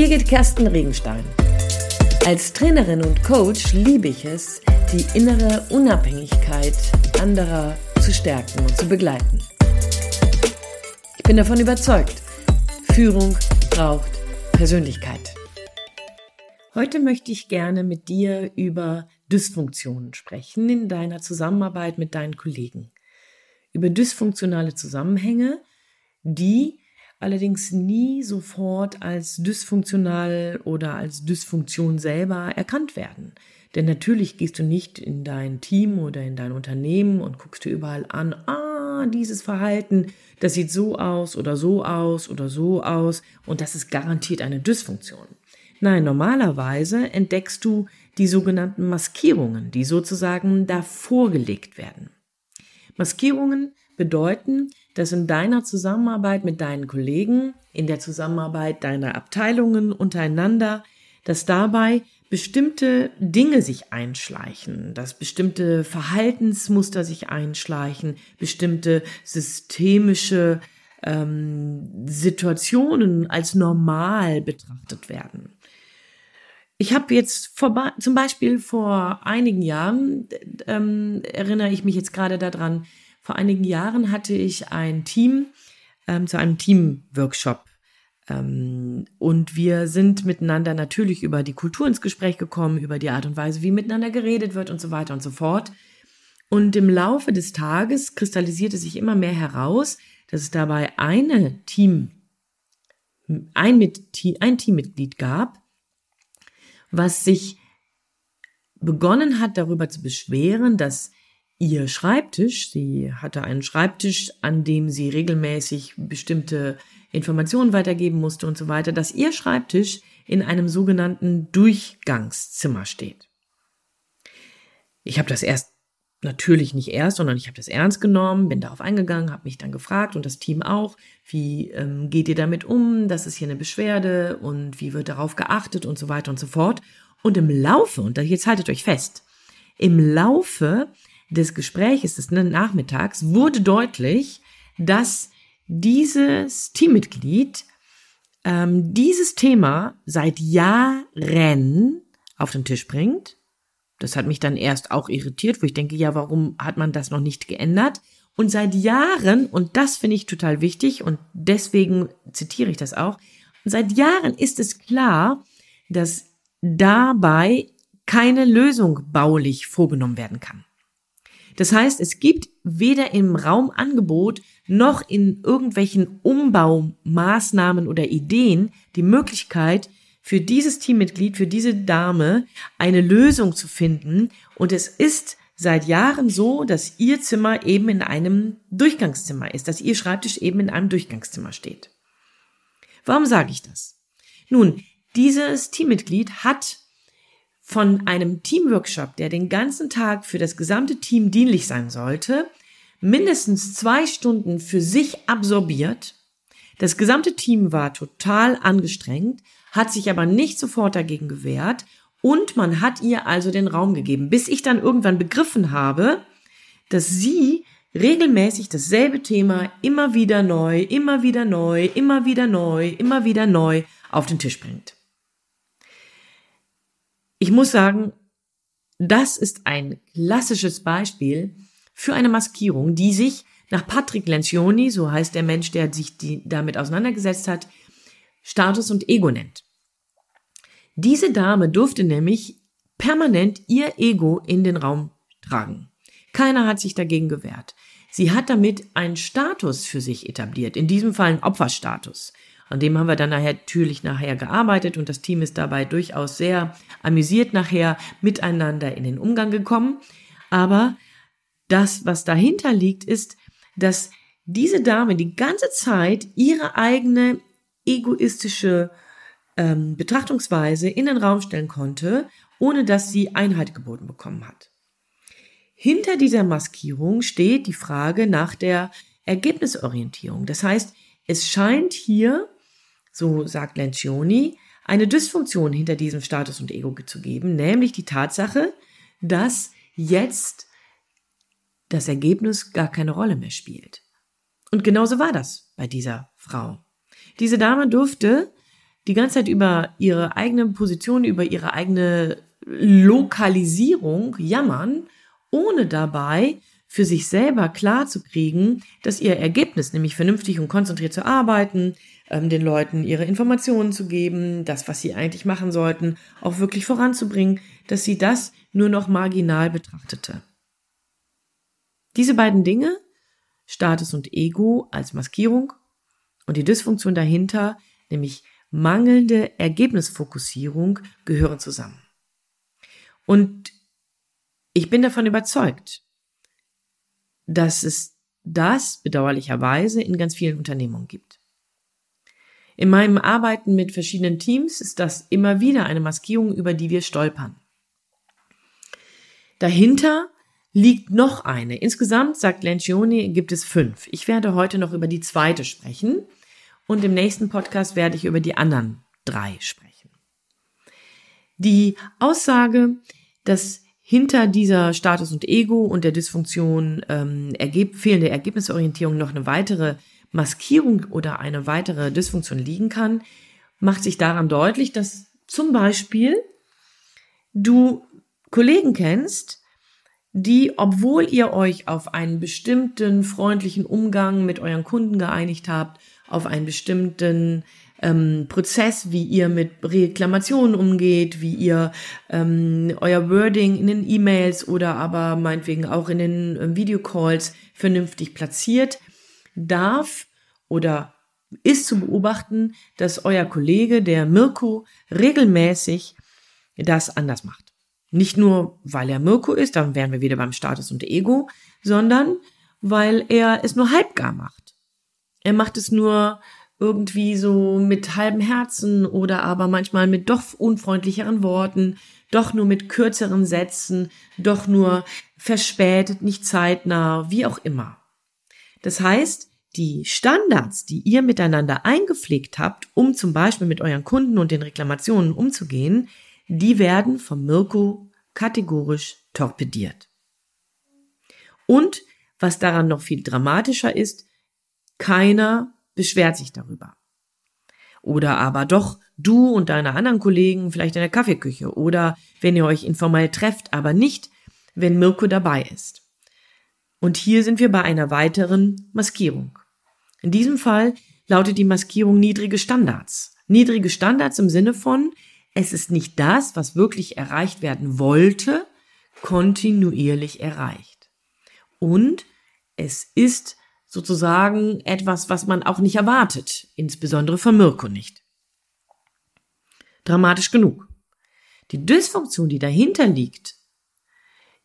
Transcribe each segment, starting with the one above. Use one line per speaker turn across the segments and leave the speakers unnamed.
Birgit Kersten Regenstein. Als Trainerin und Coach liebe ich es, die innere Unabhängigkeit anderer zu stärken und zu begleiten. Ich bin davon überzeugt, Führung braucht Persönlichkeit. Heute möchte ich gerne mit dir über Dysfunktionen sprechen in deiner Zusammenarbeit mit deinen Kollegen. Über dysfunktionale Zusammenhänge, die allerdings nie sofort als dysfunktional oder als Dysfunktion selber erkannt werden. Denn natürlich gehst du nicht in dein Team oder in dein Unternehmen und guckst dir überall an, ah, dieses Verhalten, das sieht so aus oder so aus oder so aus und das ist garantiert eine Dysfunktion. Nein, normalerweise entdeckst du die sogenannten Maskierungen, die sozusagen davor gelegt werden. Maskierungen bedeuten, dass in deiner Zusammenarbeit mit deinen Kollegen, in der Zusammenarbeit deiner Abteilungen untereinander, dass dabei bestimmte Dinge sich einschleichen, dass bestimmte Verhaltensmuster sich einschleichen, bestimmte systemische ähm, Situationen als normal betrachtet werden. Ich habe jetzt vor, zum Beispiel vor einigen Jahren, ähm, erinnere ich mich jetzt gerade daran, vor einigen Jahren hatte ich ein Team ähm, zu einem Teamworkshop ähm, und wir sind miteinander natürlich über die Kultur ins Gespräch gekommen, über die Art und Weise, wie miteinander geredet wird und so weiter und so fort. Und im Laufe des Tages kristallisierte sich immer mehr heraus, dass es dabei eine Team, ein, mit, ein Teammitglied gab, was sich begonnen hat, darüber zu beschweren, dass ihr Schreibtisch, sie hatte einen Schreibtisch, an dem sie regelmäßig bestimmte Informationen weitergeben musste und so weiter, dass ihr Schreibtisch in einem sogenannten Durchgangszimmer steht. Ich habe das erst natürlich nicht erst, sondern ich habe das ernst genommen, bin darauf eingegangen, habe mich dann gefragt und das Team auch, wie ähm, geht ihr damit um, das ist hier eine Beschwerde und wie wird darauf geachtet und so weiter und so fort. Und im Laufe, und jetzt haltet euch fest, im Laufe des Gespräches des Nachmittags wurde deutlich, dass dieses Teammitglied ähm, dieses Thema seit Jahren auf den Tisch bringt. Das hat mich dann erst auch irritiert, wo ich denke, ja, warum hat man das noch nicht geändert? Und seit Jahren, und das finde ich total wichtig und deswegen zitiere ich das auch, seit Jahren ist es klar, dass dabei keine Lösung baulich vorgenommen werden kann. Das heißt, es gibt weder im Raumangebot noch in irgendwelchen Umbaumaßnahmen oder Ideen die Möglichkeit, für dieses Teammitglied, für diese Dame eine Lösung zu finden. Und es ist seit Jahren so, dass ihr Zimmer eben in einem Durchgangszimmer ist, dass ihr Schreibtisch eben in einem Durchgangszimmer steht. Warum sage ich das? Nun, dieses Teammitglied hat von einem Teamworkshop, der den ganzen Tag für das gesamte Team dienlich sein sollte, mindestens zwei Stunden für sich absorbiert. Das gesamte Team war total angestrengt, hat sich aber nicht sofort dagegen gewehrt und man hat ihr also den Raum gegeben, bis ich dann irgendwann begriffen habe, dass sie regelmäßig dasselbe Thema immer wieder neu, immer wieder neu, immer wieder neu, immer wieder neu auf den Tisch bringt. Ich muss sagen, das ist ein klassisches Beispiel für eine Maskierung, die sich nach Patrick Lencioni, so heißt der Mensch, der sich die, damit auseinandergesetzt hat, Status und Ego nennt. Diese Dame durfte nämlich permanent ihr Ego in den Raum tragen. Keiner hat sich dagegen gewehrt. Sie hat damit einen Status für sich etabliert, in diesem Fall einen Opferstatus. An dem haben wir dann nachher, natürlich nachher gearbeitet und das Team ist dabei durchaus sehr amüsiert nachher miteinander in den Umgang gekommen. Aber das, was dahinter liegt, ist, dass diese Dame die ganze Zeit ihre eigene egoistische ähm, Betrachtungsweise in den Raum stellen konnte, ohne dass sie Einheit geboten bekommen hat. Hinter dieser Maskierung steht die Frage nach der Ergebnisorientierung. Das heißt, es scheint hier so sagt Lencioni, eine Dysfunktion hinter diesem Status und Ego zu geben, nämlich die Tatsache, dass jetzt das Ergebnis gar keine Rolle mehr spielt. Und genauso war das bei dieser Frau. Diese Dame durfte die ganze Zeit über ihre eigene Position, über ihre eigene Lokalisierung jammern, ohne dabei für sich selber klar zu kriegen, dass ihr Ergebnis, nämlich vernünftig und konzentriert zu arbeiten, den Leuten ihre Informationen zu geben, das, was sie eigentlich machen sollten, auch wirklich voranzubringen, dass sie das nur noch marginal betrachtete. Diese beiden Dinge, Status und Ego als Maskierung und die Dysfunktion dahinter, nämlich mangelnde Ergebnisfokussierung, gehören zusammen. Und ich bin davon überzeugt, dass es das bedauerlicherweise in ganz vielen Unternehmungen gibt. In meinem Arbeiten mit verschiedenen Teams ist das immer wieder eine Maskierung, über die wir stolpern. Dahinter liegt noch eine. Insgesamt, sagt Lencioni, gibt es fünf. Ich werde heute noch über die zweite sprechen und im nächsten Podcast werde ich über die anderen drei sprechen. Die Aussage, dass hinter dieser Status und Ego und der Dysfunktion ähm, ergeb fehlende Ergebnisorientierung noch eine weitere Maskierung oder eine weitere Dysfunktion liegen kann, macht sich daran deutlich, dass zum Beispiel du Kollegen kennst, die, obwohl ihr euch auf einen bestimmten freundlichen Umgang mit euren Kunden geeinigt habt, auf einen bestimmten ähm, Prozess, wie ihr mit Reklamationen umgeht, wie ihr ähm, euer Wording in den E-Mails oder aber meinetwegen auch in den äh, Videocalls vernünftig platziert, darf oder ist zu beobachten, dass euer Kollege, der Mirko, regelmäßig das anders macht. Nicht nur, weil er Mirko ist, dann wären wir wieder beim Status und Ego, sondern weil er es nur halbgar macht. Er macht es nur irgendwie so mit halbem Herzen oder aber manchmal mit doch unfreundlicheren Worten, doch nur mit kürzeren Sätzen, doch nur verspätet, nicht zeitnah, wie auch immer. Das heißt, die Standards, die ihr miteinander eingepflegt habt, um zum Beispiel mit euren Kunden und den Reklamationen umzugehen, die werden vom Mirko kategorisch torpediert. Und was daran noch viel dramatischer ist, keiner beschwert sich darüber. Oder aber doch du und deine anderen Kollegen vielleicht in der Kaffeeküche oder wenn ihr euch informell trefft, aber nicht, wenn Mirko dabei ist. Und hier sind wir bei einer weiteren Maskierung. In diesem Fall lautet die Maskierung niedrige Standards. Niedrige Standards im Sinne von, es ist nicht das, was wirklich erreicht werden wollte, kontinuierlich erreicht. Und es ist sozusagen etwas, was man auch nicht erwartet, insbesondere von Mirko nicht. Dramatisch genug. Die Dysfunktion, die dahinter liegt,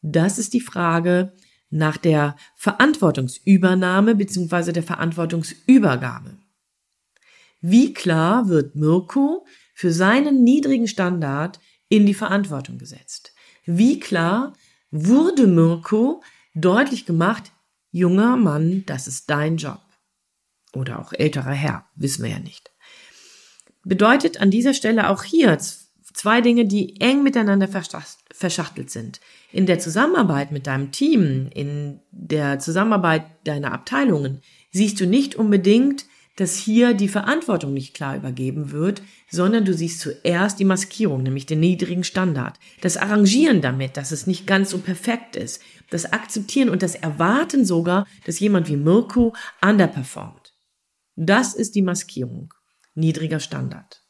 das ist die Frage nach der Verantwortungsübernahme bzw. der Verantwortungsübergabe. Wie klar wird Mirko für seinen niedrigen Standard in die Verantwortung gesetzt? Wie klar wurde Mirko deutlich gemacht, junger Mann, das ist dein Job. Oder auch älterer Herr, wissen wir ja nicht. Bedeutet an dieser Stelle auch hier zwei Dinge, die eng miteinander verschachtelt sind. In der Zusammenarbeit mit deinem Team, in der Zusammenarbeit deiner Abteilungen, siehst du nicht unbedingt dass hier die Verantwortung nicht klar übergeben wird, sondern du siehst zuerst die Maskierung, nämlich den niedrigen Standard. Das Arrangieren damit, dass es nicht ganz so perfekt ist. Das Akzeptieren und das Erwarten sogar, dass jemand wie Mirko underperformt. Das ist die Maskierung. Niedriger Standard.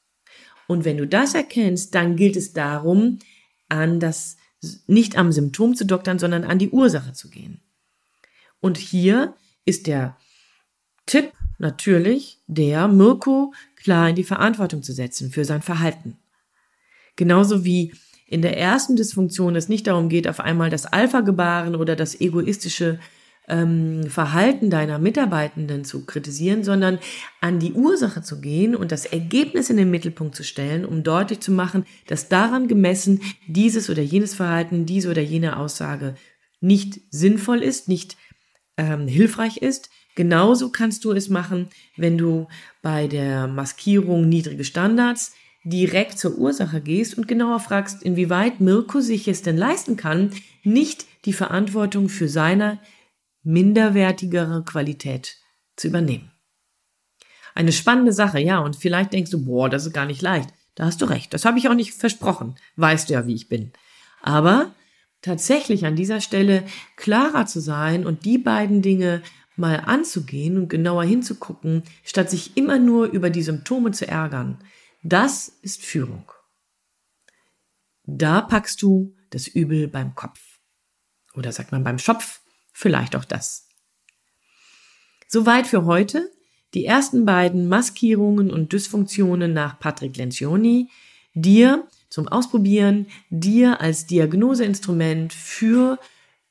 Und wenn du das erkennst, dann gilt es darum, an das, nicht am Symptom zu doktern, sondern an die Ursache zu gehen. Und hier ist der Tipp natürlich der, Mirko klar in die Verantwortung zu setzen für sein Verhalten. Genauso wie in der ersten Dysfunktion es nicht darum geht, auf einmal das Alpha-Gebaren oder das egoistische ähm, Verhalten deiner Mitarbeitenden zu kritisieren, sondern an die Ursache zu gehen und das Ergebnis in den Mittelpunkt zu stellen, um deutlich zu machen, dass daran gemessen dieses oder jenes Verhalten, diese oder jene Aussage nicht sinnvoll ist, nicht ähm, hilfreich ist, Genauso kannst du es machen, wenn du bei der Maskierung niedrige Standards direkt zur Ursache gehst und genauer fragst, inwieweit Mirko sich es denn leisten kann, nicht die Verantwortung für seine minderwertigere Qualität zu übernehmen. Eine spannende Sache, ja, und vielleicht denkst du, boah, das ist gar nicht leicht. Da hast du recht, das habe ich auch nicht versprochen. Weißt du ja, wie ich bin. Aber tatsächlich an dieser Stelle klarer zu sein und die beiden Dinge mal anzugehen und genauer hinzugucken, statt sich immer nur über die Symptome zu ärgern, das ist Führung. Da packst du das Übel beim Kopf. Oder sagt man beim Schopf, vielleicht auch das. Soweit für heute. Die ersten beiden Maskierungen und Dysfunktionen nach Patrick Lencioni. Dir zum Ausprobieren, dir als Diagnoseinstrument für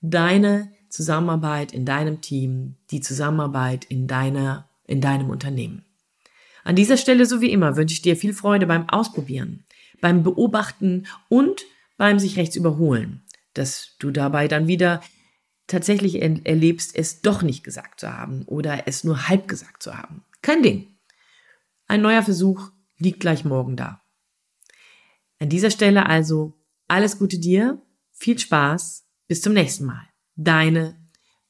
deine Zusammenarbeit in deinem Team, die Zusammenarbeit in deiner, in deinem Unternehmen. An dieser Stelle, so wie immer, wünsche ich dir viel Freude beim Ausprobieren, beim Beobachten und beim sich rechts überholen, dass du dabei dann wieder tatsächlich erlebst, es doch nicht gesagt zu haben oder es nur halb gesagt zu haben. Kein Ding. Ein neuer Versuch liegt gleich morgen da. An dieser Stelle also alles Gute dir, viel Spaß, bis zum nächsten Mal. Deine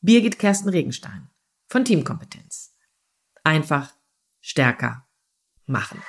Birgit Kersten Regenstein von Teamkompetenz. Einfach stärker machen.